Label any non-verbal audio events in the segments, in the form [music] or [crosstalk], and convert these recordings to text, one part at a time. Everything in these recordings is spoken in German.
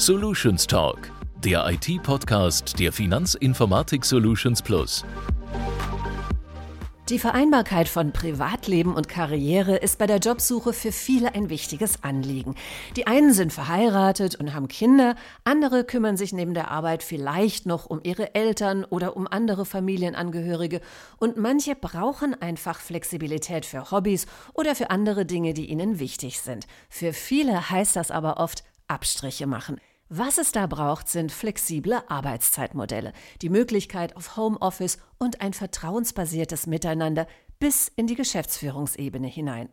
Solutions Talk, der IT-Podcast der Finanzinformatik Solutions Plus. Die Vereinbarkeit von Privatleben und Karriere ist bei der Jobsuche für viele ein wichtiges Anliegen. Die einen sind verheiratet und haben Kinder, andere kümmern sich neben der Arbeit vielleicht noch um ihre Eltern oder um andere Familienangehörige und manche brauchen einfach Flexibilität für Hobbys oder für andere Dinge, die ihnen wichtig sind. Für viele heißt das aber oft Abstriche machen. Was es da braucht, sind flexible Arbeitszeitmodelle, die Möglichkeit auf Homeoffice und ein vertrauensbasiertes Miteinander bis in die Geschäftsführungsebene hinein.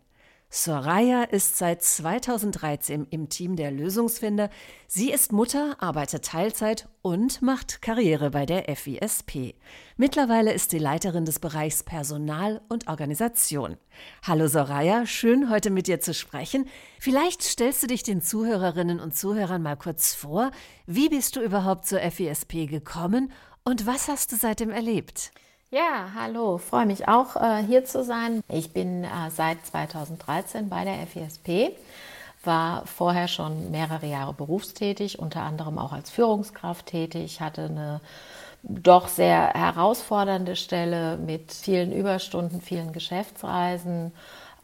Soraya ist seit 2013 im Team der Lösungsfinder. Sie ist Mutter, arbeitet Teilzeit und macht Karriere bei der FISP. Mittlerweile ist sie Leiterin des Bereichs Personal und Organisation. Hallo Soraya, schön heute mit dir zu sprechen. Vielleicht stellst du dich den Zuhörerinnen und Zuhörern mal kurz vor. Wie bist du überhaupt zur FISP gekommen und was hast du seitdem erlebt? Ja, hallo, freue mich auch äh, hier zu sein. Ich bin äh, seit 2013 bei der FISP, war vorher schon mehrere Jahre berufstätig, unter anderem auch als Führungskraft tätig, hatte eine doch sehr herausfordernde Stelle mit vielen Überstunden, vielen Geschäftsreisen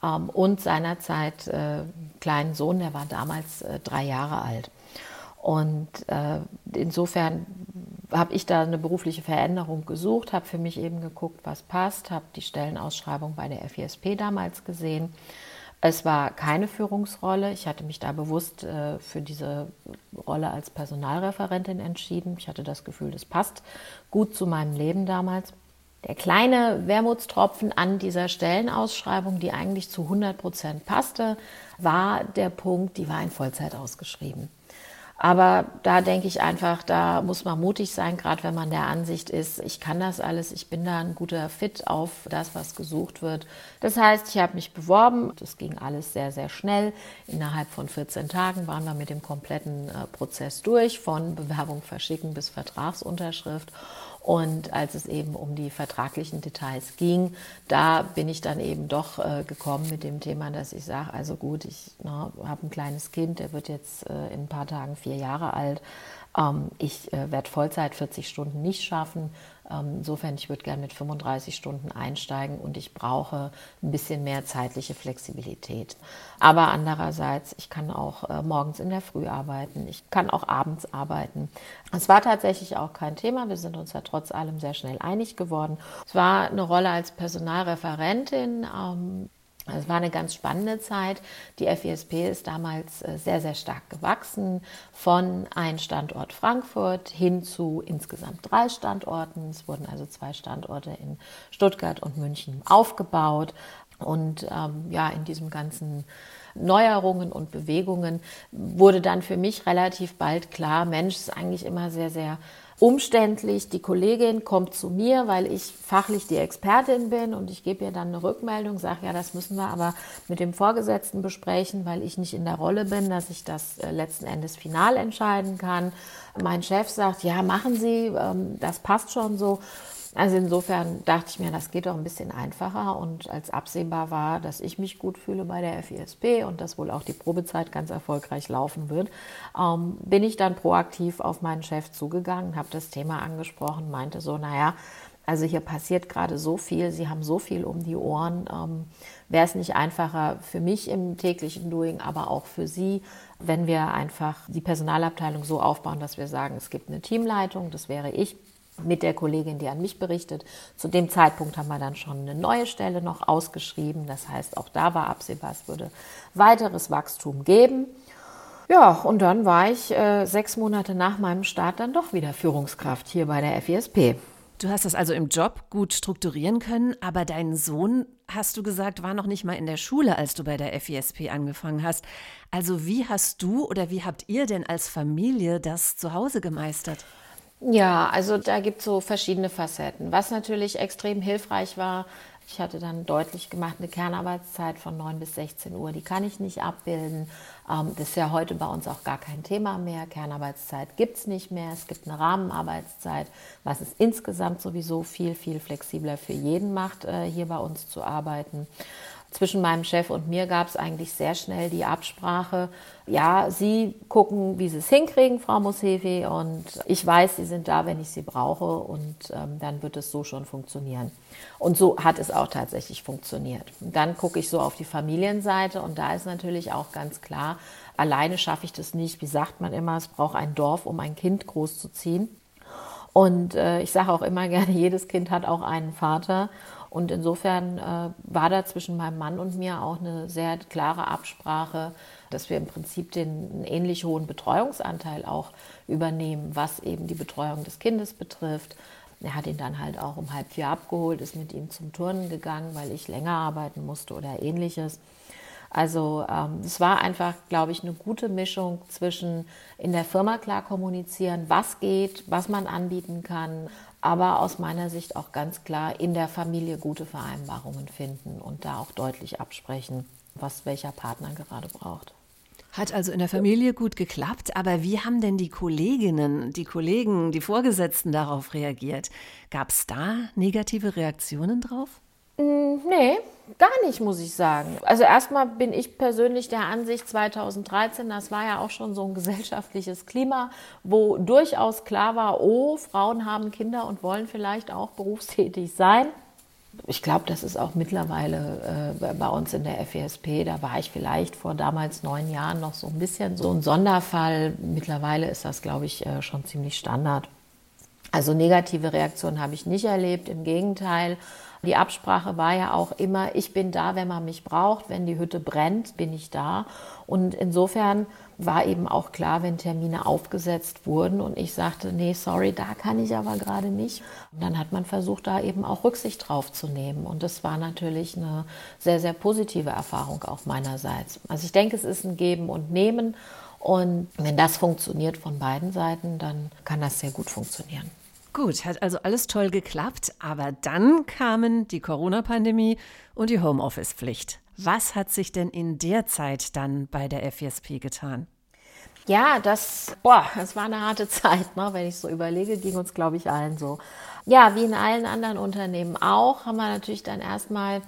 ähm, und seinerzeit äh, kleinen Sohn, der war damals äh, drei Jahre alt. Und äh, insofern habe ich da eine berufliche Veränderung gesucht, habe für mich eben geguckt, was passt, habe die Stellenausschreibung bei der FISP damals gesehen. Es war keine Führungsrolle. Ich hatte mich da bewusst äh, für diese Rolle als Personalreferentin entschieden. Ich hatte das Gefühl, das passt gut zu meinem Leben damals. Der kleine Wermutstropfen an dieser Stellenausschreibung, die eigentlich zu 100 Prozent passte, war der Punkt, die war in Vollzeit ausgeschrieben. Aber da denke ich einfach, da muss man mutig sein, gerade wenn man der Ansicht ist, ich kann das alles, ich bin da ein guter Fit auf das, was gesucht wird. Das heißt, ich habe mich beworben, das ging alles sehr, sehr schnell. Innerhalb von 14 Tagen waren wir mit dem kompletten äh, Prozess durch, von Bewerbung verschicken bis Vertragsunterschrift. Und als es eben um die vertraglichen Details ging, da bin ich dann eben doch äh, gekommen mit dem Thema, dass ich sage, also gut, ich ne, habe ein kleines Kind, der wird jetzt äh, in ein paar Tagen vier Jahre alt. Ähm, ich äh, werde Vollzeit 40 Stunden nicht schaffen. Ähm, insofern, ich würde gerne mit 35 Stunden einsteigen und ich brauche ein bisschen mehr zeitliche Flexibilität. Aber andererseits, ich kann auch äh, morgens in der Früh arbeiten, ich kann auch abends arbeiten. Es war tatsächlich auch kein Thema. Wir sind uns ja trotz allem sehr schnell einig geworden. Es war eine Rolle als Personalreferentin. Ähm, es war eine ganz spannende Zeit. Die FISP ist damals äh, sehr, sehr stark gewachsen, von einem Standort Frankfurt hin zu insgesamt drei Standorten. Es wurden also zwei Standorte in Stuttgart und München aufgebaut. Und ähm, ja, in diesem ganzen Neuerungen und Bewegungen wurde dann für mich relativ bald klar, Mensch, ist eigentlich immer sehr, sehr umständlich. Die Kollegin kommt zu mir, weil ich fachlich die Expertin bin und ich gebe ihr dann eine Rückmeldung, sage, ja, das müssen wir aber mit dem Vorgesetzten besprechen, weil ich nicht in der Rolle bin, dass ich das äh, letzten Endes final entscheiden kann. Mein Chef sagt, ja, machen Sie, ähm, das passt schon so. Also insofern dachte ich mir, das geht doch ein bisschen einfacher und als absehbar war, dass ich mich gut fühle bei der FISP und dass wohl auch die Probezeit ganz erfolgreich laufen wird, ähm, bin ich dann proaktiv auf meinen Chef zugegangen, habe das Thema angesprochen, meinte so, naja, also hier passiert gerade so viel, Sie haben so viel um die Ohren. Ähm, Wäre es nicht einfacher für mich im täglichen Doing, aber auch für Sie, wenn wir einfach die Personalabteilung so aufbauen, dass wir sagen, es gibt eine Teamleitung, das wäre ich, mit der Kollegin, die an mich berichtet. Zu dem Zeitpunkt haben wir dann schon eine neue Stelle noch ausgeschrieben. Das heißt, auch da war absehbar, es würde weiteres Wachstum geben. Ja, und dann war ich äh, sechs Monate nach meinem Start dann doch wieder Führungskraft hier bei der FISP. Du hast das also im Job gut strukturieren können, aber dein Sohn, hast du gesagt, war noch nicht mal in der Schule, als du bei der FISP angefangen hast. Also wie hast du oder wie habt ihr denn als Familie das zu Hause gemeistert? Ja, also da gibt es so verschiedene Facetten. Was natürlich extrem hilfreich war, ich hatte dann deutlich gemacht, eine Kernarbeitszeit von 9 bis 16 Uhr, die kann ich nicht abbilden. Ähm, das ist ja heute bei uns auch gar kein Thema mehr. Kernarbeitszeit gibt es nicht mehr. Es gibt eine Rahmenarbeitszeit, was es insgesamt sowieso viel, viel flexibler für jeden macht, äh, hier bei uns zu arbeiten. Zwischen meinem Chef und mir gab es eigentlich sehr schnell die Absprache, ja, Sie gucken, wie Sie es hinkriegen, Frau Mushevi, und ich weiß, Sie sind da, wenn ich Sie brauche, und ähm, dann wird es so schon funktionieren. Und so hat es auch tatsächlich funktioniert. Und dann gucke ich so auf die Familienseite, und da ist natürlich auch ganz klar, alleine schaffe ich das nicht. Wie sagt man immer, es braucht ein Dorf, um ein Kind großzuziehen. Und äh, ich sage auch immer [laughs] gerne, jedes Kind hat auch einen Vater. Und insofern äh, war da zwischen meinem Mann und mir auch eine sehr klare Absprache, dass wir im Prinzip den einen ähnlich hohen Betreuungsanteil auch übernehmen, was eben die Betreuung des Kindes betrifft. Er hat ihn dann halt auch um halb vier abgeholt, ist mit ihm zum Turnen gegangen, weil ich länger arbeiten musste oder ähnliches. Also ähm, es war einfach, glaube ich, eine gute Mischung zwischen in der Firma klar kommunizieren, was geht, was man anbieten kann, aber aus meiner Sicht auch ganz klar in der Familie gute Vereinbarungen finden und da auch deutlich absprechen, was welcher Partner gerade braucht. Hat also in der Familie gut geklappt, aber wie haben denn die Kolleginnen, die Kollegen, die Vorgesetzten darauf reagiert? Gab es da negative Reaktionen drauf? Mm, nee, gar nicht, muss ich sagen. Also erstmal bin ich persönlich der Ansicht 2013, das war ja auch schon so ein gesellschaftliches Klima, wo durchaus klar war, oh, Frauen haben Kinder und wollen vielleicht auch berufstätig sein. Ich glaube, das ist auch mittlerweile äh, bei uns in der FESP, da war ich vielleicht vor damals neun Jahren noch so ein bisschen so ein Sonderfall. Mittlerweile ist das, glaube ich, äh, schon ziemlich Standard. Also negative Reaktionen habe ich nicht erlebt, im Gegenteil. Die Absprache war ja auch immer, ich bin da, wenn man mich braucht, wenn die Hütte brennt, bin ich da. Und insofern war eben auch klar, wenn Termine aufgesetzt wurden und ich sagte, nee, sorry, da kann ich aber gerade nicht. Und dann hat man versucht, da eben auch Rücksicht drauf zu nehmen. Und das war natürlich eine sehr, sehr positive Erfahrung auch meinerseits. Also ich denke, es ist ein Geben und Nehmen. Und wenn das funktioniert von beiden Seiten, dann kann das sehr gut funktionieren. Gut, hat also alles toll geklappt, aber dann kamen die Corona-Pandemie und die Homeoffice-Pflicht. Was hat sich denn in der Zeit dann bei der FESP getan? Ja, das, boah, das war eine harte Zeit, ne? wenn ich so überlege, ging uns, glaube ich, allen so. Ja, wie in allen anderen Unternehmen auch, haben wir natürlich dann erstmal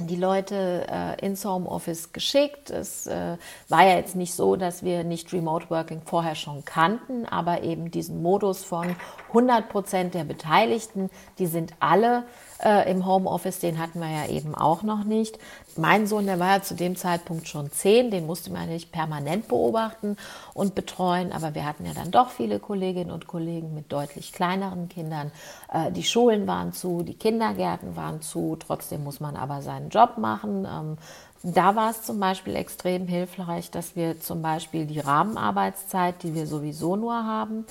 die Leute äh, ins Homeoffice geschickt. Es äh, war ja jetzt nicht so, dass wir nicht Remote Working vorher schon kannten, aber eben diesen Modus von 100 Prozent der Beteiligten, die sind alle äh, im Homeoffice, den hatten wir ja eben auch noch nicht. Mein Sohn, der war ja zu dem Zeitpunkt schon zehn, den musste man nicht permanent beobachten und betreuen, aber wir hatten ja dann doch viele Kolleginnen und Kollegen mit deutlich kleineren Kindern. Äh, die Schulen waren zu, die Kindergärten waren zu, trotzdem muss man aber seinen Job machen. Ähm, da war es zum Beispiel extrem hilfreich, dass wir zum Beispiel die Rahmenarbeitszeit, die wir sowieso nur haben,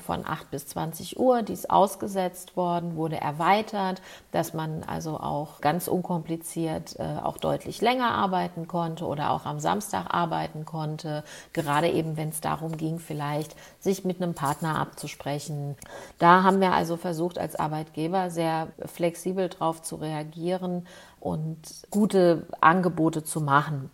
von 8 bis 20 Uhr. Die ist ausgesetzt worden, wurde erweitert, dass man also auch ganz unkompliziert äh, auch deutlich länger arbeiten konnte oder auch am Samstag arbeiten konnte. Gerade eben, wenn es darum ging, vielleicht sich mit einem Partner abzusprechen. Da haben wir also versucht, als Arbeitgeber sehr flexibel darauf zu reagieren und gute Angebote zu machen.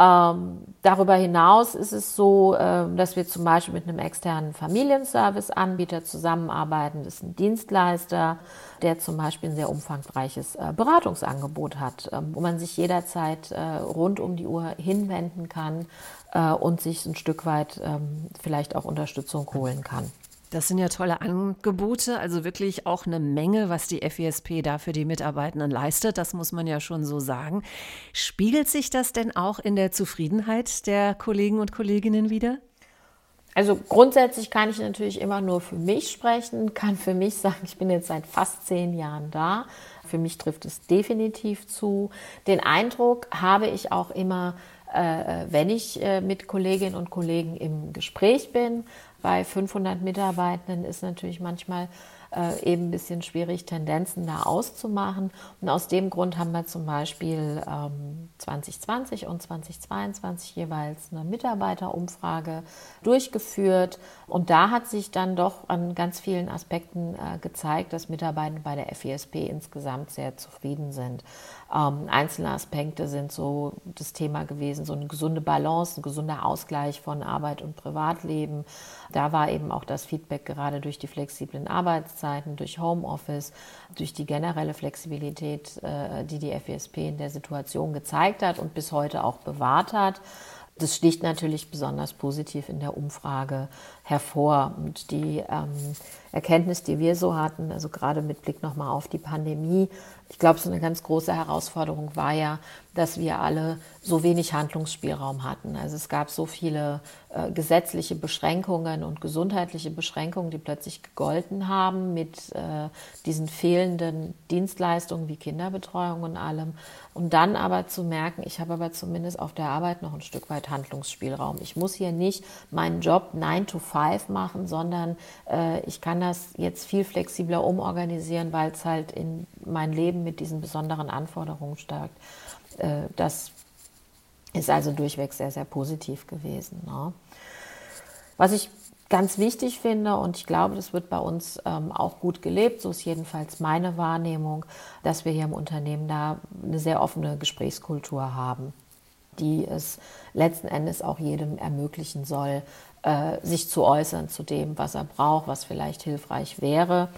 Ähm, darüber hinaus ist es so, äh, dass wir zum Beispiel mit einem externen Familienservice-Anbieter zusammenarbeiten. Das ist ein Dienstleister, der zum Beispiel ein sehr umfangreiches äh, Beratungsangebot hat, äh, wo man sich jederzeit äh, rund um die Uhr hinwenden kann äh, und sich ein Stück weit ähm, vielleicht auch Unterstützung holen kann. Das sind ja tolle Angebote, also wirklich auch eine Menge, was die FESP da für die Mitarbeitenden leistet, das muss man ja schon so sagen. Spiegelt sich das denn auch in der Zufriedenheit der Kollegen und Kolleginnen wieder? Also grundsätzlich kann ich natürlich immer nur für mich sprechen, kann für mich sagen, ich bin jetzt seit fast zehn Jahren da. Für mich trifft es definitiv zu. Den Eindruck habe ich auch immer, wenn ich äh, mit Kolleginnen und Kollegen im Gespräch bin, bei 500 Mitarbeitenden ist natürlich manchmal äh, eben ein bisschen schwierig, Tendenzen da auszumachen. Und aus dem Grund haben wir zum Beispiel ähm, 2020 und 2022 jeweils eine Mitarbeiterumfrage durchgeführt. Und da hat sich dann doch an ganz vielen Aspekten äh, gezeigt, dass Mitarbeiter bei der FISP insgesamt sehr zufrieden sind. Ähm, einzelne Aspekte sind so das Thema gewesen, so eine gesunde Balance, ein gesunder Ausgleich von Arbeit und Privatleben. Da war eben auch das Feedback gerade durch die flexiblen Arbeitszeiten Arbeitszeiten, durch Homeoffice, durch die generelle Flexibilität, äh, die die FESP in der Situation gezeigt hat und bis heute auch bewahrt hat. Das sticht natürlich besonders positiv in der Umfrage hervor. Und die ähm, Erkenntnis, die wir so hatten, also gerade mit Blick nochmal auf die Pandemie, ich glaube, so eine ganz große Herausforderung war ja, dass wir alle so wenig Handlungsspielraum hatten. Also es gab so viele äh, gesetzliche Beschränkungen und gesundheitliche Beschränkungen, die plötzlich gegolten haben mit äh, diesen fehlenden Dienstleistungen wie Kinderbetreuung und allem. Und dann aber zu merken, ich habe aber zumindest auf der Arbeit noch ein Stück weit Handlungsspielraum. Ich muss hier nicht meinen Job 9 to 5 machen, sondern äh, ich kann das jetzt viel flexibler umorganisieren, weil es halt in mein Leben mit diesen besonderen Anforderungen stärkt. Äh, das ist also durchweg sehr, sehr positiv gewesen. Ne? Was ich ganz wichtig finde, und ich glaube, das wird bei uns ähm, auch gut gelebt, so ist jedenfalls meine Wahrnehmung, dass wir hier im Unternehmen da eine sehr offene Gesprächskultur haben, die es letzten Endes auch jedem ermöglichen soll, äh, sich zu äußern zu dem, was er braucht, was vielleicht hilfreich wäre.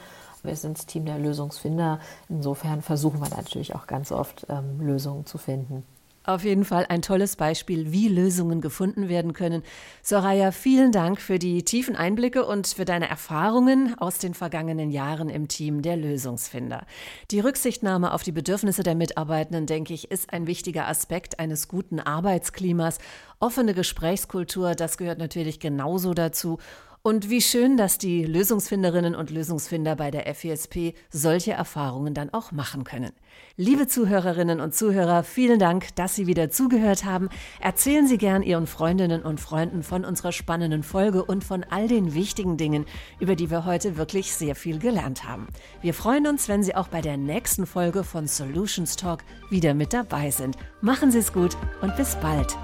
Wir sind das Team der Lösungsfinder. Insofern versuchen wir natürlich auch ganz oft ähm, Lösungen zu finden. Auf jeden Fall ein tolles Beispiel, wie Lösungen gefunden werden können. Soraya, vielen Dank für die tiefen Einblicke und für deine Erfahrungen aus den vergangenen Jahren im Team der Lösungsfinder. Die Rücksichtnahme auf die Bedürfnisse der Mitarbeitenden, denke ich, ist ein wichtiger Aspekt eines guten Arbeitsklimas. Offene Gesprächskultur, das gehört natürlich genauso dazu. Und wie schön, dass die Lösungsfinderinnen und Lösungsfinder bei der FESP solche Erfahrungen dann auch machen können. Liebe Zuhörerinnen und Zuhörer, vielen Dank, dass Sie wieder zugehört haben. Erzählen Sie gern Ihren Freundinnen und Freunden von unserer spannenden Folge und von all den wichtigen Dingen, über die wir heute wirklich sehr viel gelernt haben. Wir freuen uns, wenn Sie auch bei der nächsten Folge von Solutions Talk wieder mit dabei sind. Machen Sie es gut und bis bald.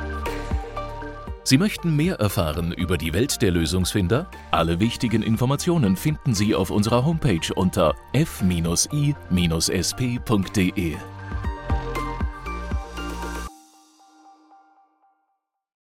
Sie möchten mehr erfahren über die Welt der Lösungsfinder? Alle wichtigen Informationen finden Sie auf unserer Homepage unter f-i-sp.de.